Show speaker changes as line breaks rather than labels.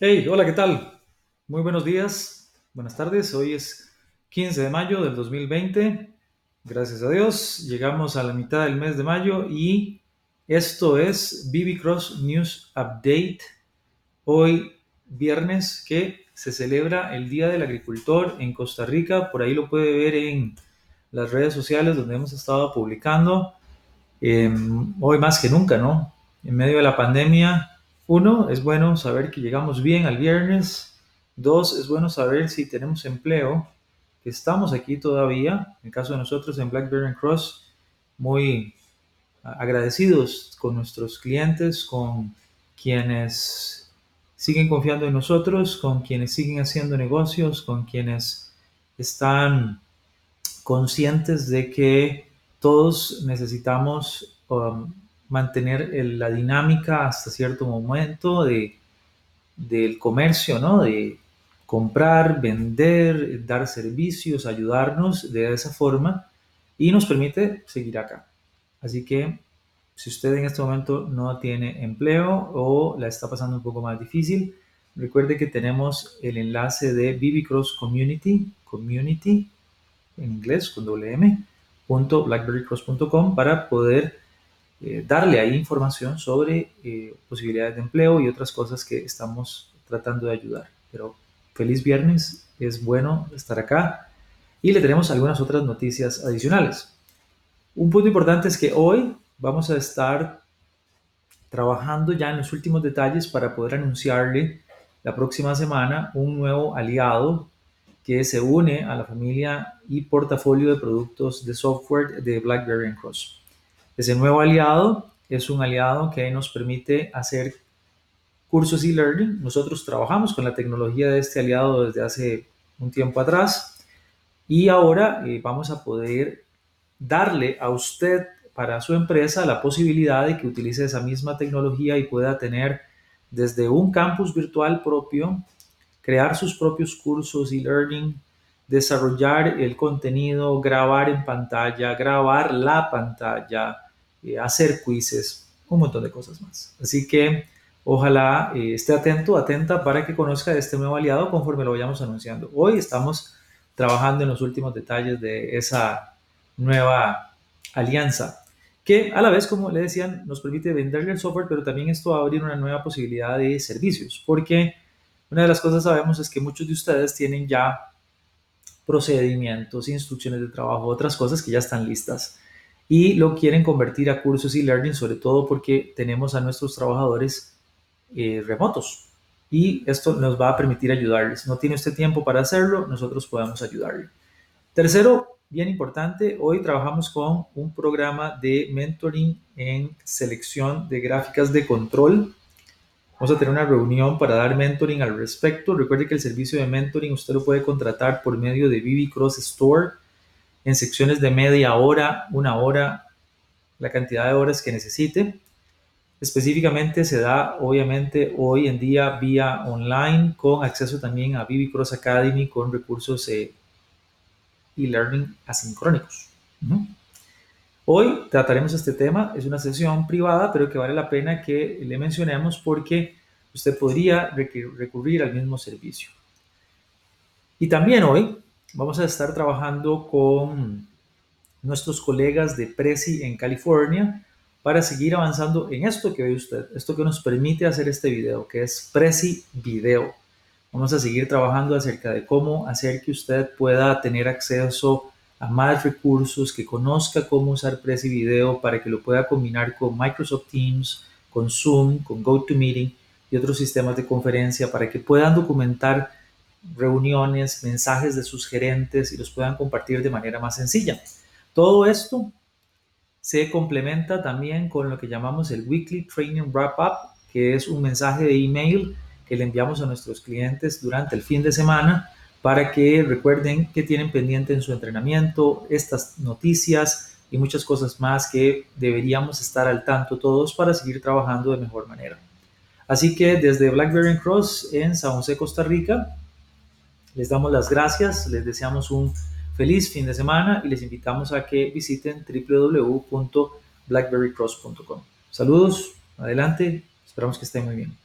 Hey, hola, ¿qué tal? Muy buenos días, buenas tardes. Hoy es 15 de mayo del 2020. Gracias a Dios, llegamos a la mitad del mes de mayo y esto es BB Cross News Update. Hoy, viernes, que se celebra el Día del Agricultor en Costa Rica. Por ahí lo puede ver en las redes sociales donde hemos estado publicando. Eh, hoy más que nunca, ¿no? En medio de la pandemia uno, es bueno saber que llegamos bien al viernes. Dos, es bueno saber si tenemos empleo, que estamos aquí todavía. En el caso de nosotros en Blackberry Cross, muy agradecidos con nuestros clientes, con quienes siguen confiando en nosotros, con quienes siguen haciendo negocios, con quienes están conscientes de que todos necesitamos um, mantener la dinámica hasta cierto momento de, del comercio, ¿no? De comprar, vender, dar servicios, ayudarnos de esa forma y nos permite seguir acá. Así que si usted en este momento no tiene empleo o la está pasando un poco más difícil, recuerde que tenemos el enlace de BB Cross Community, community en inglés con doble m, .blackberrycross.com para poder eh, darle ahí información sobre eh, posibilidades de empleo y otras cosas que estamos tratando de ayudar. Pero feliz viernes, es bueno estar acá y le tenemos algunas otras noticias adicionales. Un punto importante es que hoy vamos a estar trabajando ya en los últimos detalles para poder anunciarle la próxima semana un nuevo aliado que se une a la familia y portafolio de productos de software de BlackBerry Cross. Ese nuevo aliado es un aliado que nos permite hacer cursos e-learning. Nosotros trabajamos con la tecnología de este aliado desde hace un tiempo atrás y ahora eh, vamos a poder darle a usted para su empresa la posibilidad de que utilice esa misma tecnología y pueda tener desde un campus virtual propio, crear sus propios cursos e-learning, desarrollar el contenido, grabar en pantalla, grabar la pantalla, hacer quizzes, un montón de cosas más. Así que ojalá eh, esté atento, atenta para que conozca este nuevo aliado conforme lo vayamos anunciando. Hoy estamos trabajando en los últimos detalles de esa nueva alianza que a la vez, como le decían, nos permite venderle el software, pero también esto va a abrir una nueva posibilidad de servicios, porque una de las cosas sabemos es que muchos de ustedes tienen ya procedimientos, instrucciones de trabajo, otras cosas que ya están listas y lo quieren convertir a cursos y learning, sobre todo porque tenemos a nuestros trabajadores eh, remotos y esto nos va a permitir ayudarles. No tiene usted tiempo para hacerlo, nosotros podemos ayudarle. Tercero, bien importante, hoy trabajamos con un programa de mentoring en selección de gráficas de control. Vamos a tener una reunión para dar mentoring al respecto. Recuerde que el servicio de mentoring usted lo puede contratar por medio de BB Cross Store en secciones de media hora, una hora, la cantidad de horas que necesite. Específicamente se da, obviamente, hoy en día vía online con acceso también a Vivi Cross Academy con recursos eh, e-learning asincrónicos. Hoy trataremos este tema, es una sesión privada, pero que vale la pena que le mencionemos porque usted podría recurrir al mismo servicio. Y también hoy vamos a estar trabajando con nuestros colegas de Prezi en California para seguir avanzando en esto que ve usted, esto que nos permite hacer este video, que es Prezi Video. Vamos a seguir trabajando acerca de cómo hacer que usted pueda tener acceso a más recursos, que conozca cómo usar Prezi Video para que lo pueda combinar con Microsoft Teams, con Zoom, con GoToMeeting y otros sistemas de conferencia para que puedan documentar reuniones, mensajes de sus gerentes y los puedan compartir de manera más sencilla. Todo esto se complementa también con lo que llamamos el Weekly Training Wrap Up, que es un mensaje de email que le enviamos a nuestros clientes durante el fin de semana para que recuerden que tienen pendiente en su entrenamiento estas noticias y muchas cosas más que deberíamos estar al tanto todos para seguir trabajando de mejor manera. Así que desde Blackberry Cross en San José, Costa Rica, les damos las gracias, les deseamos un feliz fin de semana y les invitamos a que visiten www.blackberrycross.com. Saludos, adelante, esperamos que estén muy bien.